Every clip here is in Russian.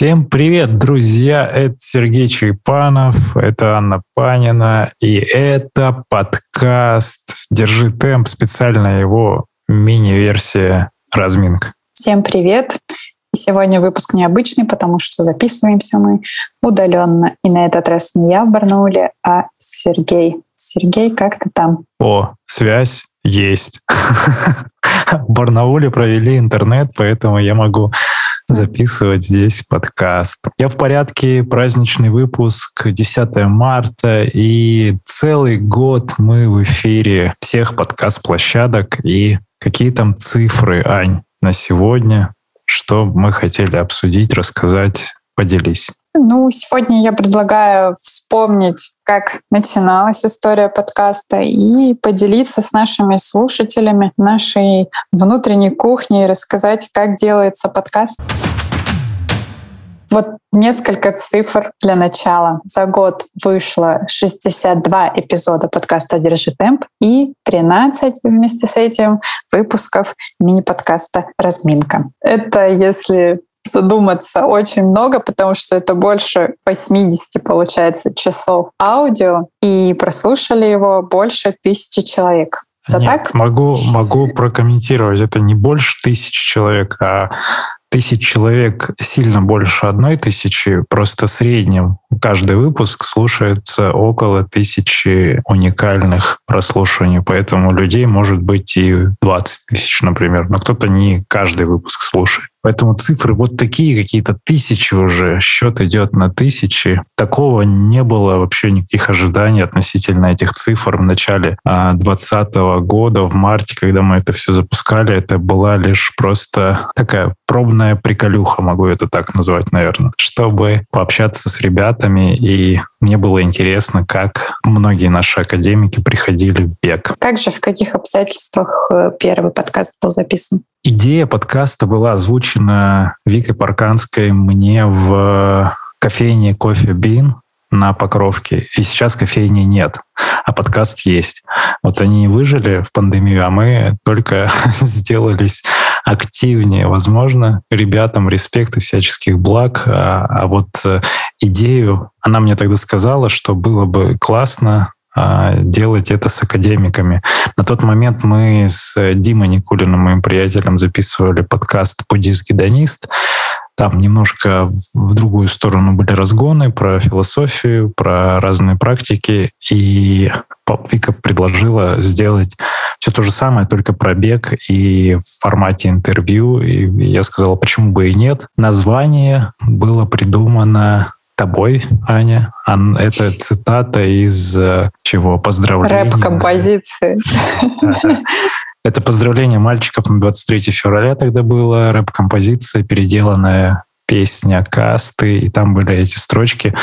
Всем привет, друзья! Это Сергей Черепанов, это Анна Панина, и это подкаст «Держи темп», специальная его мини-версия «Разминка». Всем привет! Сегодня выпуск необычный, потому что записываемся мы удаленно. И на этот раз не я в Барнауле, а Сергей. Сергей, как ты там? О, связь есть. В Барнауле провели интернет, поэтому я могу записывать здесь подкаст. Я в порядке, праздничный выпуск, 10 марта, и целый год мы в эфире всех подкаст-площадок. И какие там цифры, Ань, на сегодня? Что мы хотели обсудить, рассказать? Поделись. Ну, сегодня я предлагаю вспомнить, как начиналась история подкаста и поделиться с нашими слушателями нашей внутренней кухней, рассказать, как делается подкаст. Вот несколько цифр для начала. За год вышло 62 эпизода подкаста «Держи темп» и 13 вместе с этим выпусков мини-подкаста «Разминка». Это если задуматься очень много, потому что это больше 80, получается, часов аудио, и прослушали его больше тысячи человек. Все Нет, так? Могу, могу прокомментировать. Это не больше тысячи человек, а тысяч человек сильно больше одной тысячи, просто в среднем каждый выпуск слушается около тысячи уникальных прослушиваний, поэтому людей может быть и 20 тысяч, например, но кто-то не каждый выпуск слушает. Поэтому цифры вот такие какие-то тысячи уже, счет идет на тысячи. Такого не было вообще никаких ожиданий относительно этих цифр в начале 2020 года, в марте, когда мы это все запускали. Это была лишь просто такая пробная приколюха, могу это так назвать, наверное, чтобы пообщаться с ребятами. И мне было интересно, как многие наши академики приходили в бег. Как же, в каких обстоятельствах э, первый подкаст был записан? Идея подкаста была озвучена Викой Парканской мне в кофейне «Кофе Бин» на Покровке. И сейчас кофейни нет, а подкаст есть. Вот они выжили в пандемию, а мы только сделались активнее. Возможно, ребятам респект и всяческих благ. А, а вот э, идею, она мне тогда сказала, что было бы классно делать это с академиками. На тот момент мы с Димой Никулиным, моим приятелем, записывали подкаст «Буддист-гедонист». Там немножко в другую сторону были разгоны про философию, про разные практики. И Вика предложила сделать все то же самое, только про бег и в формате интервью. И я сказал, почему бы и нет. Название было придумано тобой, Аня. Это цитата из э, чего? Поздравления. Рэп-композиции. Это поздравление мальчиков на 23 февраля тогда было, рэп-композиция, переделанная песня касты, и там были эти строчки.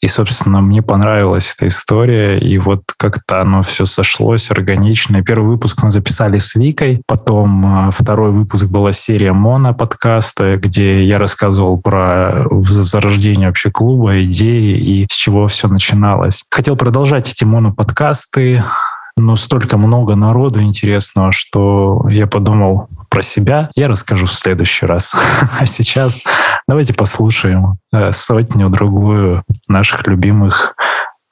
И, собственно, мне понравилась эта история, и вот как-то оно все сошлось органично. Первый выпуск мы записали с Викой, потом э, второй выпуск была серия моно подкаста, где я рассказывал про зарождение вообще клуба, идеи и с чего все начиналось. Хотел продолжать эти моно-подкасты, но столько много народу интересного, что я подумал про себя. Я расскажу в следующий раз. А сейчас давайте послушаем э, сотню-другую наших любимых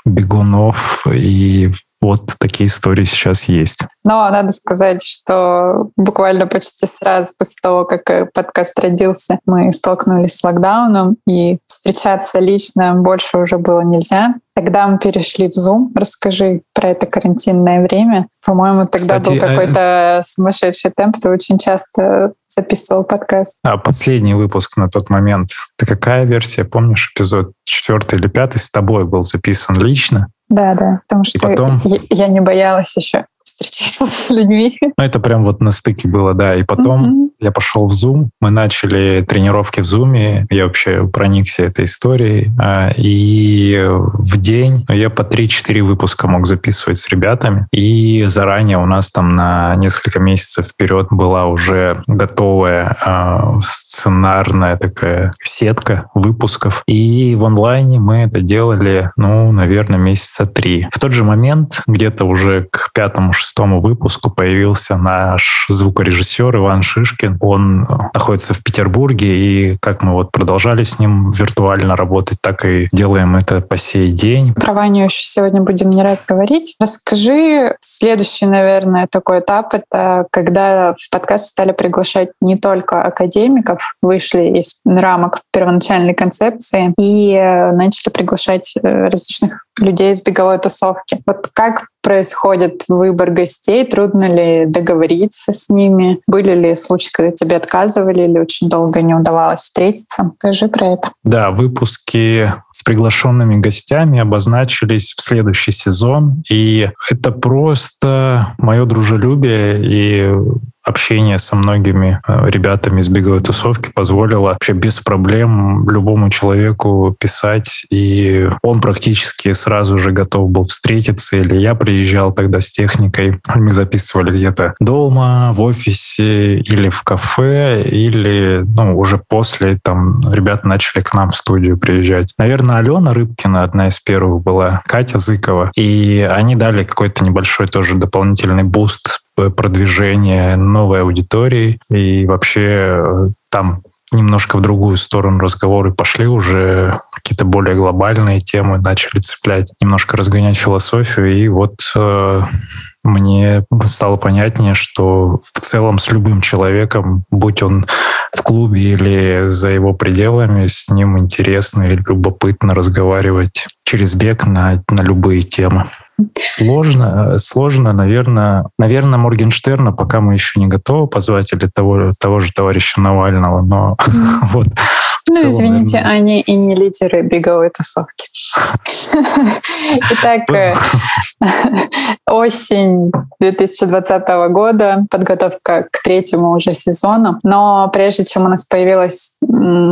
бегунов и вот такие истории сейчас есть. Но надо сказать, что буквально почти сразу после того, как э, подкаст родился, мы столкнулись с локдауном, и встречаться лично больше уже было нельзя. Тогда мы перешли в Zoom. Расскажи про это карантинное время. По-моему, тогда Кстати, был э, какой-то сумасшедший темп. Ты очень часто записывал подкаст. А последний выпуск на тот момент, ты какая версия, помнишь, эпизод четвертый или пятый с тобой был записан лично? Да, да, потому что потом... я, я не боялась еще встречаться с людьми. Ну, это прям вот на стыке было, да. И потом mm-hmm. Я пошел в Zoom, мы начали тренировки в Zoom, я вообще проникся этой историей. А, и в день ну, я по 3-4 выпуска мог записывать с ребятами. И заранее у нас там на несколько месяцев вперед была уже готовая а, сценарная такая сетка выпусков. И в онлайне мы это делали, ну, наверное, месяца три. В тот же момент, где-то уже к пятому шестому выпуску появился наш звукорежиссер Иван Шишкин. Он находится в Петербурге, и как мы вот продолжали с ним виртуально работать, так и делаем это по сей день. Про Ваню еще сегодня будем не раз говорить. Расскажи следующий, наверное, такой этап — это когда в подкаст стали приглашать не только академиков, вышли из рамок первоначальной концепции и э, начали приглашать э, различных людей из беговой тусовки. Вот как происходит выбор гостей? Трудно ли договориться с ними? Были ли случаи, когда тебе отказывали или очень долго не удавалось встретиться? Скажи про это. Да, выпуски с приглашенными гостями обозначились в следующий сезон. И это просто мое дружелюбие и общение со многими э, ребятами из беговой тусовки позволило вообще без проблем любому человеку писать, и он практически сразу же готов был встретиться, или я приезжал тогда с техникой, мы записывали где-то дома, в офисе, или в кафе, или ну, уже после там ребята начали к нам в студию приезжать. Наверное, Алена Рыбкина одна из первых была, Катя Зыкова, и они дали какой-то небольшой тоже дополнительный буст продвижение новой аудитории. И вообще э, там немножко в другую сторону разговоры пошли уже, какие-то более глобальные темы начали цеплять, немножко разгонять философию. И вот э, мне стало понятнее, что в целом с любым человеком, будь он в клубе или за его пределами, с ним интересно и любопытно разговаривать через бег на, на любые темы. Сложно, сложно, наверное, наверное, Моргенштерна пока мы еще не готовы позвать или того, того же товарища Навального, но вот ну, целом, извините, наверное... они и не лидеры беговой тусовки. Итак, э, осень 2020 года, подготовка к третьему уже сезону. Но прежде чем у нас появилась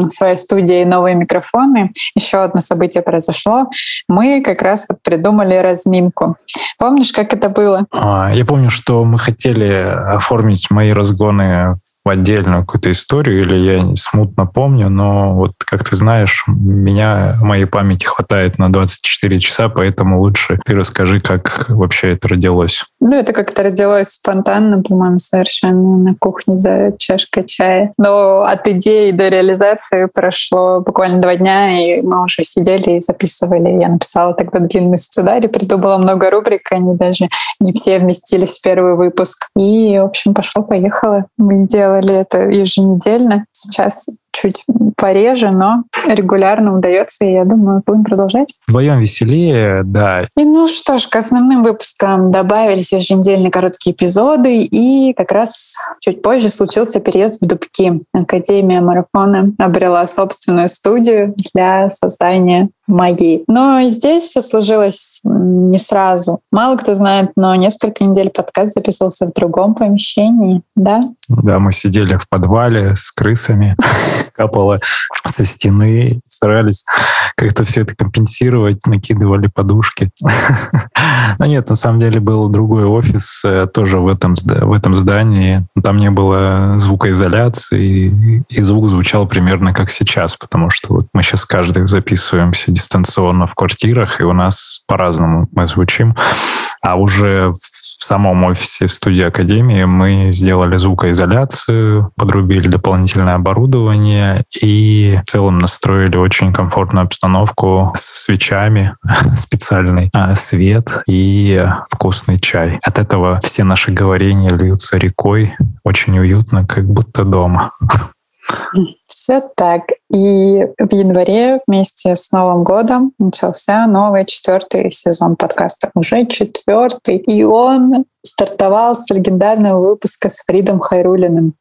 своя студия и новые микрофоны, еще одно событие произошло. Мы как раз вот придумали разминку. Помнишь, как это было? А, я помню, что мы хотели оформить мои разгоны в отдельную какую-то историю, или я смутно помню, но вот, как ты знаешь, меня, моей памяти хватает на 24 часа, поэтому лучше ты расскажи, как вообще это родилось. Ну, это как-то родилось спонтанно, по-моему, совершенно на кухне за чашкой чая. Но от идеи до реализации прошло буквально два дня, и мы уже сидели и записывали. Я написала тогда длинный сценарий, придумала много рубрик, они даже не все вместились в первый выпуск. И, в общем, пошло-поехало. Мы делали делали это еженедельно. Сейчас чуть пореже, но регулярно удается, и я думаю, будем продолжать. Вдвоем веселее, да. И ну что ж, к основным выпускам добавились еженедельные короткие эпизоды, и как раз чуть позже случился переезд в Дубки. Академия марафона обрела собственную студию для создания магии. Но здесь все сложилось не сразу. Мало кто знает, но несколько недель подкаст записывался в другом помещении, да? Да, мы сидели в подвале с крысами, капало со стены, старались как-то все это компенсировать, накидывали подушки. Но нет, на самом деле был другой офис э, тоже в этом, в этом здании. Там не было звукоизоляции, и звук звучал примерно как сейчас, потому что вот мы сейчас каждый записываемся дистанционно в квартирах, и у нас по-разному мы звучим. А уже в самом офисе в студии Академии мы сделали звукоизоляцию, подрубили дополнительное оборудование и в целом настроили очень комфортную обстановку с свечами, специальный а, свет и вкусный чай. От этого все наши говорения льются рекой. Очень уютно, как будто дома. Все так. И в январе вместе с Новым годом начался новый четвертый сезон подкаста. Уже четвертый. И он стартовал с легендарного выпуска с Фридом Хайрулиным.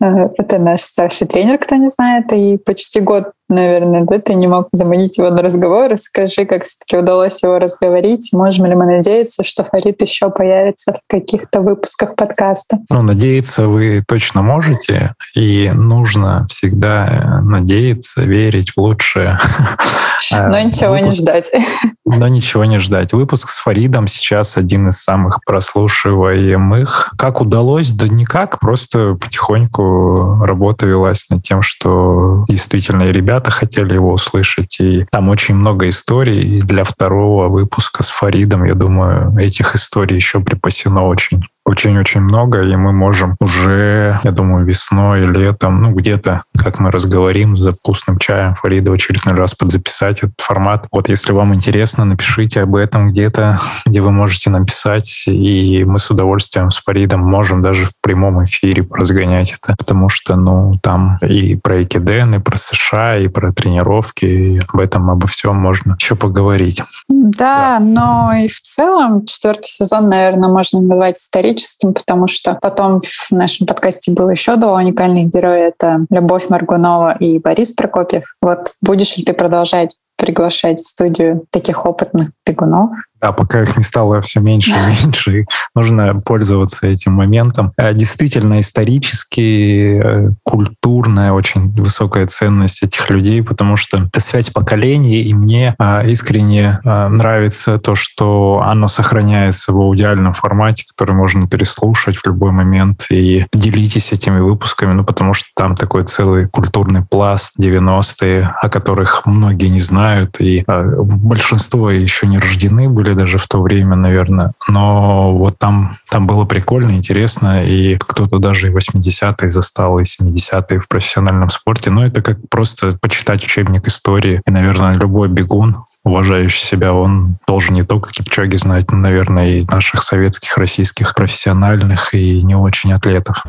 Э, это наш старший тренер, кто не знает, и почти год наверное, да, ты не мог заманить его на разговор. Расскажи, как все-таки удалось его разговорить. Можем ли мы надеяться, что Фарид еще появится в каких-то выпусках подкаста? Ну, надеяться вы точно можете, и нужно всегда надеяться, верить в лучшее. Но э, ничего не ждать. Но ничего не ждать. Выпуск с Фаридом сейчас один из самых прослушиваемых. Как удалось? Да никак, просто потихоньку потихоньку работа велась над тем, что действительно и ребята хотели его услышать. И там очень много историй. И для второго выпуска с Фаридом, я думаю, этих историй еще припасено очень очень-очень много, и мы можем уже, я думаю, весной, летом, ну, где-то, как мы разговорим за вкусным чаем Фарида в очередной раз подзаписать этот формат. Вот если вам интересно, напишите об этом где-то, где вы можете написать, и мы с удовольствием с Фаридом можем даже в прямом эфире разгонять это, потому что, ну, там и про Экиден, и про США, и про тренировки, и об этом, обо всем можно еще поговорить. Да, да, но и в целом четвертый сезон, наверное, можно назвать историческим историческим, потому что потом в нашем подкасте было еще два уникальных героя. Это Любовь Маргунова и Борис Прокопьев. Вот будешь ли ты продолжать приглашать в студию таких опытных бегунов? Да, пока их не стало все меньше и меньше, и нужно пользоваться этим моментом. А действительно, исторически, э, культурная, очень высокая ценность этих людей, потому что это связь поколений, и мне а, искренне а, нравится то, что оно сохраняется в аудиальном формате, который можно переслушать в любой момент, и делитесь этими выпусками, ну, потому что там такой целый культурный пласт 90-е, о которых многие не знают, и а, большинство еще не рождены были были даже в то время, наверное. Но вот там, там было прикольно, интересно, и кто-то даже и 80-е застал, и 70-е в профессиональном спорте. Но это как просто почитать учебник истории. И, наверное, любой бегун, уважающий себя, он должен не только Кипчоги знать, но, наверное, и наших советских, российских профессиональных и не очень атлетов.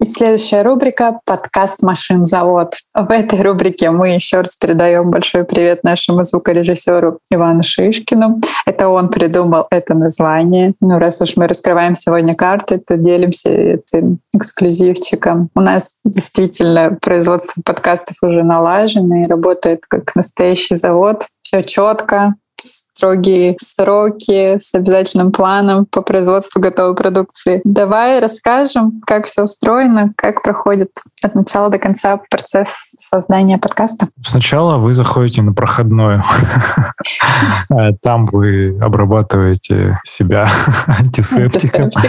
И следующая рубрика — подкаст «Машин завод». В этой рубрике мы еще раз передаем большой привет нашему звукорежиссеру Ивану Шишкину. Это он придумал это название. Ну, раз уж мы раскрываем сегодня карты, то делимся этим эксклюзивчиком. У нас действительно производство подкастов уже налажено и работает как настоящий завод. Все четко, строгие сроки с обязательным планом по производству готовой продукции. Давай расскажем, как все устроено, как проходит от начала до конца процесс создания подкаста. Сначала вы заходите на проходную. Там вы обрабатываете себя антисептиком.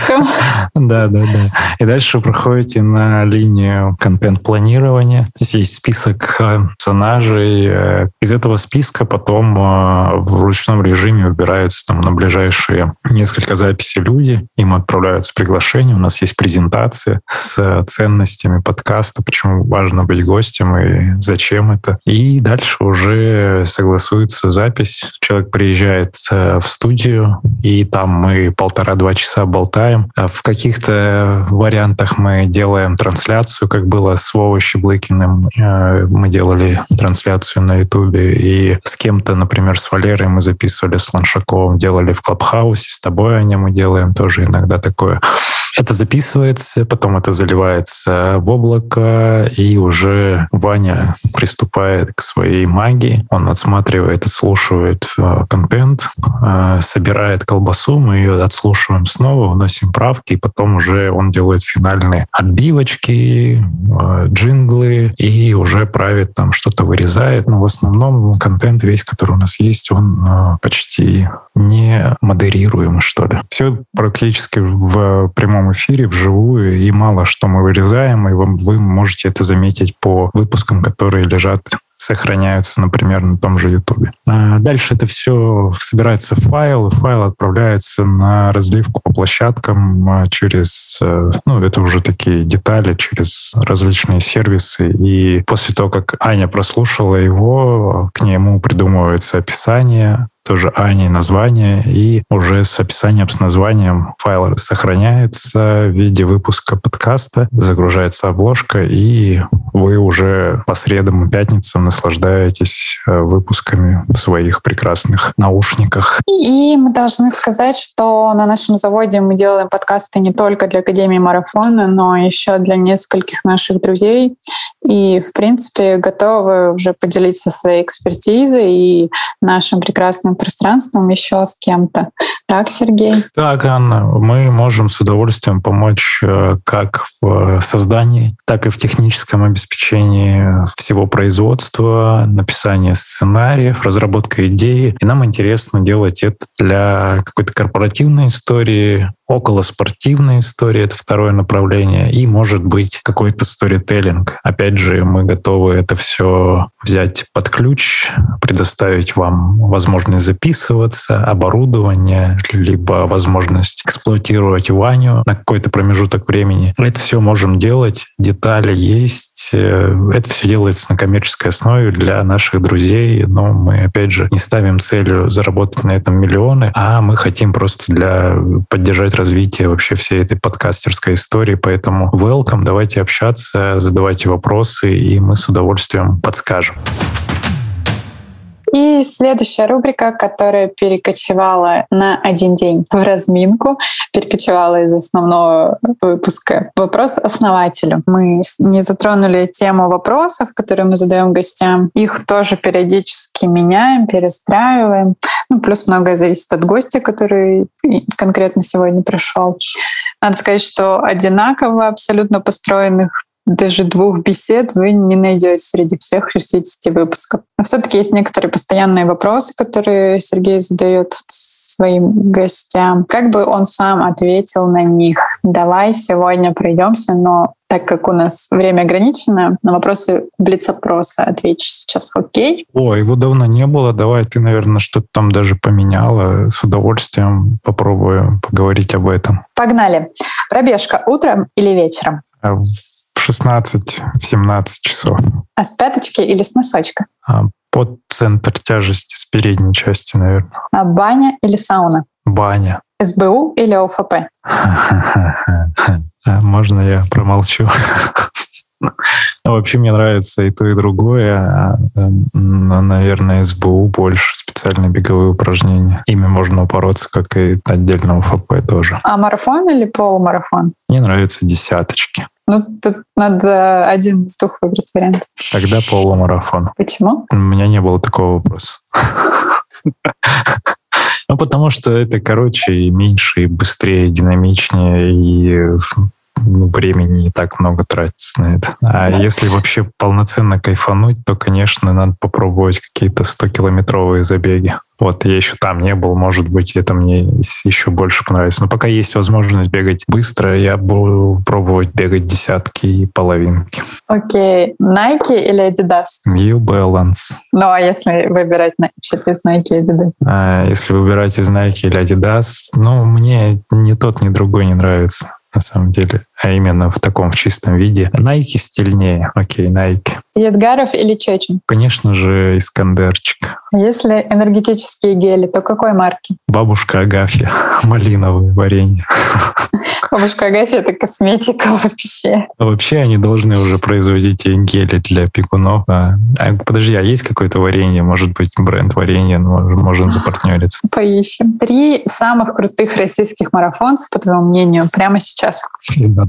Да, да, да. И дальше проходите на линию контент-планирования. Здесь есть список персонажей. Э, из этого списка потом э, в ручном режиме выбираются там на ближайшие несколько записей люди, им отправляются приглашения, у нас есть презентация с ценностями подкаста, почему важно быть гостем и зачем это. И дальше уже согласуется запись. Человек приезжает э, в студию, и там мы полтора-два часа болтаем. А в каких-то вариантах мы делаем трансляцию, как было с Вовой Щеблыкиным. Э, мы делали трансляцию на Ютубе, и с кем-то, например, с Валерой мы записывали записывали с Ланшаковым, делали в Клабхаусе, с тобой, Аня, мы делаем тоже иногда такое. Это записывается, потом это заливается в облако, и уже Ваня приступает к своей магии. Он отсматривает, отслушивает э, контент, э, собирает колбасу, мы ее отслушиваем снова, вносим правки, и потом уже он делает финальные отбивочки, э, джинглы, и уже правит там что-то вырезает. Но в основном контент весь, который у нас есть, он почти не модерируем, что ли. Все практически в прямом прямом эфире, вживую, и мало что мы вырезаем, и вы, вы можете это заметить по выпускам, которые лежат сохраняются, например, на том же Ютубе. А дальше это все собирается в файл, и файл отправляется на разливку по площадкам а, через, э, ну, это уже такие детали, через различные сервисы. И после того, как Аня прослушала его, к нему придумывается описание, тоже Ани название, и уже с описанием, с названием файл сохраняется в виде выпуска подкаста, загружается обложка, и вы уже по средам и пятницам наслаждаетесь э, выпусками в своих прекрасных наушниках. И мы должны сказать, что на нашем заводе мы делаем подкасты не только для Академии Марафона, но еще для нескольких наших друзей. И, в принципе, готовы уже поделиться своей экспертизой и нашим прекрасным подкастным пространством, еще с кем-то. Так, Сергей? Так, Анна, мы можем с удовольствием помочь э, как в создании, так и в техническом обеспечении всего производства, написания сценариев, разработка идеи. И нам интересно делать это для какой-то корпоративной истории, около спортивной истории — это второе направление, и, может быть, какой-то сторителлинг. Опять же, мы готовы это все взять под ключ, предоставить вам возможность записываться, оборудование, либо возможность эксплуатировать Ваню на какой-то промежуток времени. Это все можем делать, детали есть. Э, это все делается на коммерческой основе для наших друзей, но мы, опять же, не ставим целью заработать на этом миллионы, а мы хотим просто для поддержать развитие вообще всей этой подкастерской истории. Поэтому welcome, давайте общаться, задавайте вопросы, и мы с удовольствием подскажем. И следующая рубрика, которая перекочевала на один день в разминку, перекочевала из основного выпуска. Вопрос основателю. Мы не затронули тему вопросов, которые мы задаем гостям. Их тоже периодически меняем, перестраиваем. Ну, плюс многое зависит от гостя, который конкретно сегодня пришел. Надо сказать, что одинаково абсолютно построенных даже двух бесед вы не найдете среди всех 60 выпусков. Но все-таки есть некоторые постоянные вопросы, которые Сергей задает своим гостям. Как бы он сам ответил на них? Давай сегодня пройдемся, но так как у нас время ограничено, на вопросы блиц-опроса отвечу сейчас, окей? О, его давно не было. Давай ты, наверное, что-то там даже поменяла. С удовольствием попробую поговорить об этом. Погнали. Пробежка утром или вечером? А в 16-17 часов. А с пяточки или с носочка? А, под центр тяжести с передней части, наверное. А баня или сауна? Баня. СБУ или ОФП? А, можно я промолчу? Вообще мне нравится и то, и другое. А, наверное, СБУ больше специальные беговые упражнения. Ими можно упороться, как и отдельно УФП тоже. А марафон или полумарафон? Мне нравятся десяточки. Ну, тут надо один из двух выбрать вариант. Тогда полумарафон. Почему? У меня не было такого вопроса. Ну, потому что это короче и меньше, и быстрее, и динамичнее, и времени не так много тратится на это. А если вообще полноценно кайфануть, то, конечно, надо попробовать какие-то 100-километровые забеги. Вот я еще там не был, может быть, это мне еще больше понравится. Но пока есть возможность бегать быстро, я буду пробовать бегать десятки и половинки. Окей. Okay. Nike или Adidas? New Balance. Ну, а если выбирать вообще из Nike или Adidas? А, если выбирать из Nike или Adidas, ну, мне ни тот, ни другой не нравится на самом деле, а именно в таком в чистом виде. Найки стильнее. Окей, Найки. Едгаров или Чечин? Конечно же, Искандерчик. Если энергетические гели, то какой марки? Бабушка Агафья. Малиновое варенье. Бабушка Агафья — это косметика вообще. А вообще они должны уже производить гели для пекунов. А, а, подожди, а есть какое-то варенье? Может быть, бренд варенья? Можем запартнериться. Поищем. Три самых крутых российских марафонцев, по твоему мнению, прямо сейчас.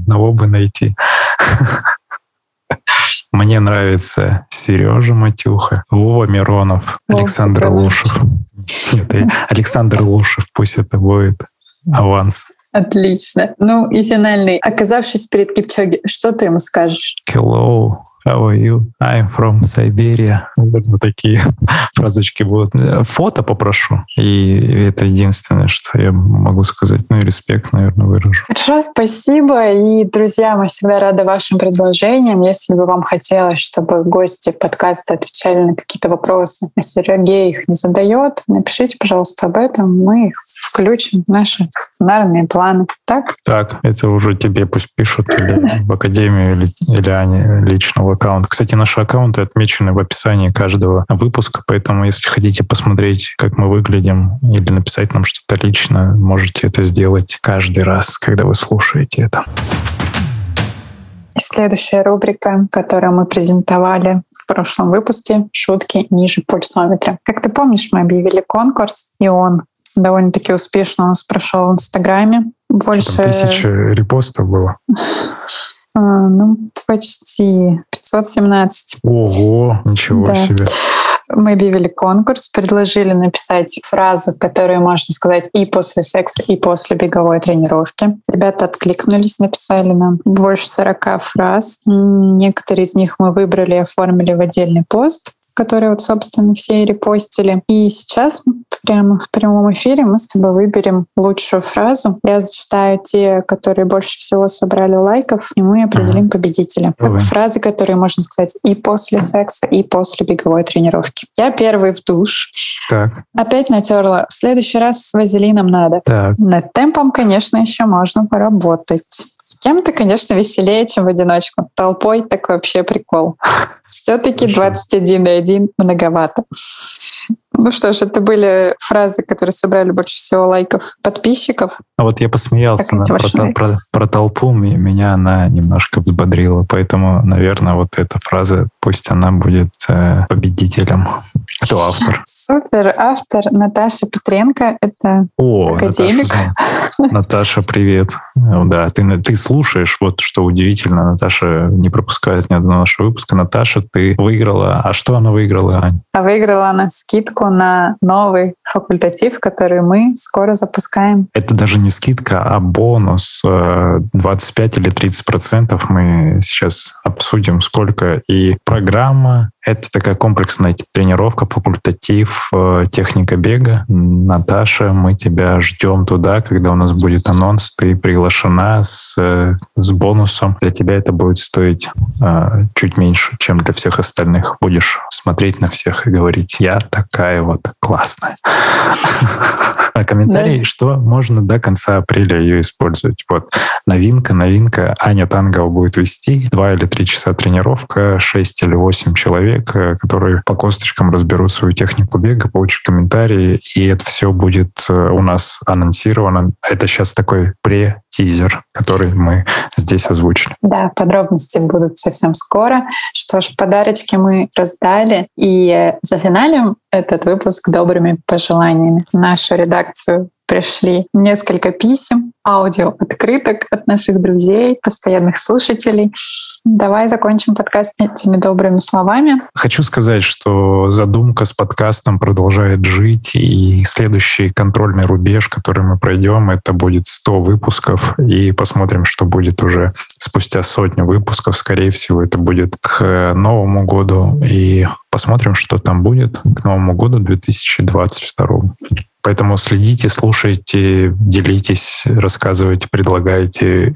Одного бы найти. Мне нравится Сережа Матюха, Вова Миронов, Вова Александр Лушев. Нет, Александр Лушев, пусть это будет аванс. Отлично. Ну и финальный. Оказавшись перед Кипчоги, что ты ему скажешь? Hello. How are you? I'm from Siberia. Наверное, такие фразочки будут. Фото попрошу. И это единственное, что я могу сказать. Ну и респект, наверное, выражу. Хорошо, спасибо. И, друзья, мы всегда рады вашим предложениям. Если бы вам хотелось, чтобы гости подкаста отвечали на какие-то вопросы, а Сергей их не задает, напишите, пожалуйста, об этом. Мы их включим в наши сценарные планы. Так? Так, это уже тебе пусть пишут или в академию, или, или Ане личного аккаунт. Кстати, наши аккаунты отмечены в описании каждого выпуска, поэтому если хотите посмотреть, как мы выглядим, или написать нам что-то лично, можете это сделать каждый раз, когда вы слушаете это. Следующая рубрика, которую мы презентовали в прошлом выпуске «Шутки ниже пульсометра». Как ты помнишь, мы объявили конкурс, и он довольно-таки успешно у нас прошел в Инстаграме. Больше... Там тысяча репостов было. А, ну, почти 517. Ого, ничего да. себе. Мы объявили конкурс, предложили написать фразу, которую можно сказать и после секса, и после беговой тренировки. Ребята откликнулись, написали нам больше 40 фраз. Некоторые из них мы выбрали и оформили в отдельный пост которые вот, собственно, все и репостили. И сейчас прямо в прямом эфире мы с тобой выберем лучшую фразу. Я зачитаю те, которые больше всего собрали лайков, и мы определим победителя. Давай. Фразы, которые можно сказать и после секса, и после беговой тренировки. Я первый в душ. Так. Опять натерла. В следующий раз с вазелином надо. Так. Над темпом, конечно, еще можно поработать. С кем-то, конечно, веселее, чем в одиночку. Толпой так вообще прикол. Все-таки 21 и 1 многовато. Ну что ж, это были фразы, которые собрали больше всего лайков подписчиков. А вот я посмеялся на, про, про, про толпу, меня она немножко взбодрила, поэтому, наверное, вот эта фраза, пусть она будет э, победителем. Кто автор? Супер, автор Наташа Петренко, это О, академик. Наташа, Наташа, привет. Да, ты, ты слушаешь, вот что удивительно, Наташа не пропускает ни одного нашего выпуска. Наташа, ты выиграла. А что она выиграла, Ань? А выиграла она скидку на новый факультатив, который мы скоро запускаем. Это даже не скидка, а бонус 25 э, или 30 процентов. Мы сейчас обсудим, сколько. И программа — это такая комплексная тренировка, факультатив, э, техника бега. Наташа, мы тебя ждем туда, когда у нас будет анонс. Ты приглашена с, э, с бонусом. Для тебя это будет стоить чуть меньше, чем для всех остальных. Будешь смотреть на всех и говорить, я такая вот классная. А комментарий, да. что можно до конца апреля ее использовать. Вот новинка, новинка. Аня Тангова будет вести. Два или три часа тренировка, шесть или восемь человек, э, которые по косточкам разберут свою технику бега, получат комментарии, и это все будет э, у нас анонсировано. Это сейчас такой пре тизер, который мы здесь озвучили. Да, подробности будут совсем скоро. Что ж, подарочки мы раздали, и за финалем этот выпуск добрыми пожеланиями. Нашу редакцию пришли несколько писем, аудио открыток от наших друзей, постоянных слушателей. Давай закончим подкаст этими добрыми словами. Хочу сказать, что задумка с подкастом продолжает жить, и следующий контрольный рубеж, который мы пройдем, это будет 100 выпусков, и посмотрим, что будет уже спустя сотню выпусков. Скорее всего, это будет к Новому году, и посмотрим, что там будет к Новому году 2022. Поэтому следите, слушайте, делитесь, рассказывайте, предлагайте,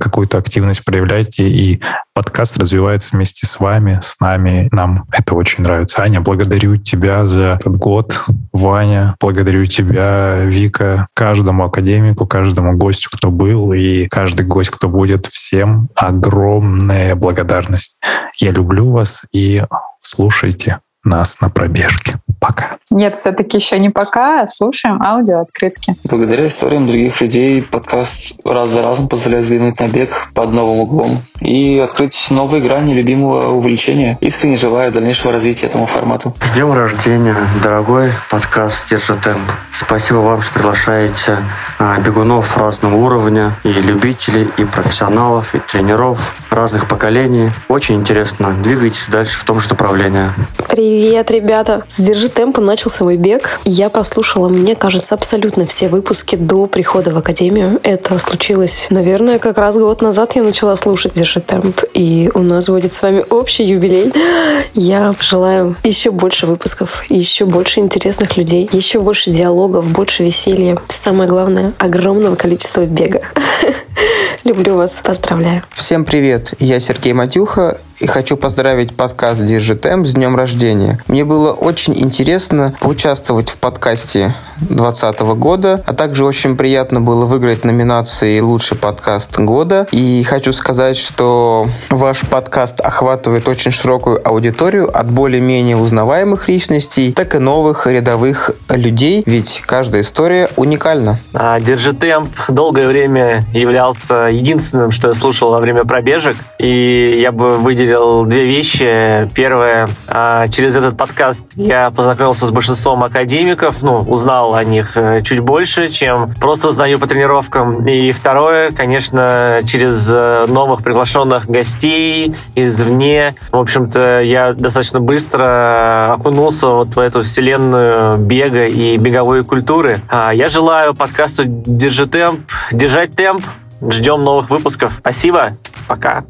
какую-то активность проявляйте, и подкаст развивается вместе с вами, с нами. Нам это очень нравится. Аня, благодарю тебя за этот год. Ваня, благодарю тебя, Вика, каждому академику, каждому гостю, кто был, и каждый гость, кто будет. Всем огромная благодарность. Я люблю вас и слушайте нас на пробежке. Пока. Нет, все-таки еще не пока. Слушаем аудио открытки. Благодаря историям других людей подкаст раз за разом позволяет взглянуть на бег под новым углом и открыть новые грани любимого увлечения. Искренне желаю дальнейшего развития этому формату. С днем рождения, дорогой подкаст «Держи темп». Спасибо вам, что приглашаете а, бегунов разного уровня, и любителей, и профессионалов, и тренеров разных поколений. Очень интересно. Двигайтесь дальше в том же направлении. Привет, ребята! Сдержи же темпом начал свой бег. Я прослушала, мне кажется, абсолютно все выпуски до прихода в Академию. Это случилось, наверное, как раз год назад я начала слушать «Держи темп». И у нас будет с вами общий юбилей. Я желаю еще больше выпусков, еще больше интересных людей, еще больше диалогов, больше веселья. Самое главное, огромного количества бега. Люблю вас, поздравляю. Всем привет, я Сергей Матюха и хочу поздравить подкаст «Держи темп» с днем рождения. Мне было очень интересно поучаствовать в подкасте 2020 года, а также очень приятно было выиграть номинации «Лучший подкаст года». И хочу сказать, что ваш подкаст охватывает очень широкую аудиторию от более-менее узнаваемых личностей, так и новых рядовых людей, ведь каждая история уникальна. А, «Держи темп» долгое время являлся единственным, что я слушал во время пробежек, и я бы выделил выделил две вещи. Первое, а, через этот подкаст я познакомился с большинством академиков, ну, узнал о них э, чуть больше, чем просто узнаю по тренировкам. И второе, конечно, через э, новых приглашенных гостей извне. В общем-то, я достаточно быстро окунулся вот в эту вселенную бега и беговой культуры. А, я желаю подкасту «Держи темп», держать темп, Ждем новых выпусков. Спасибо. Пока.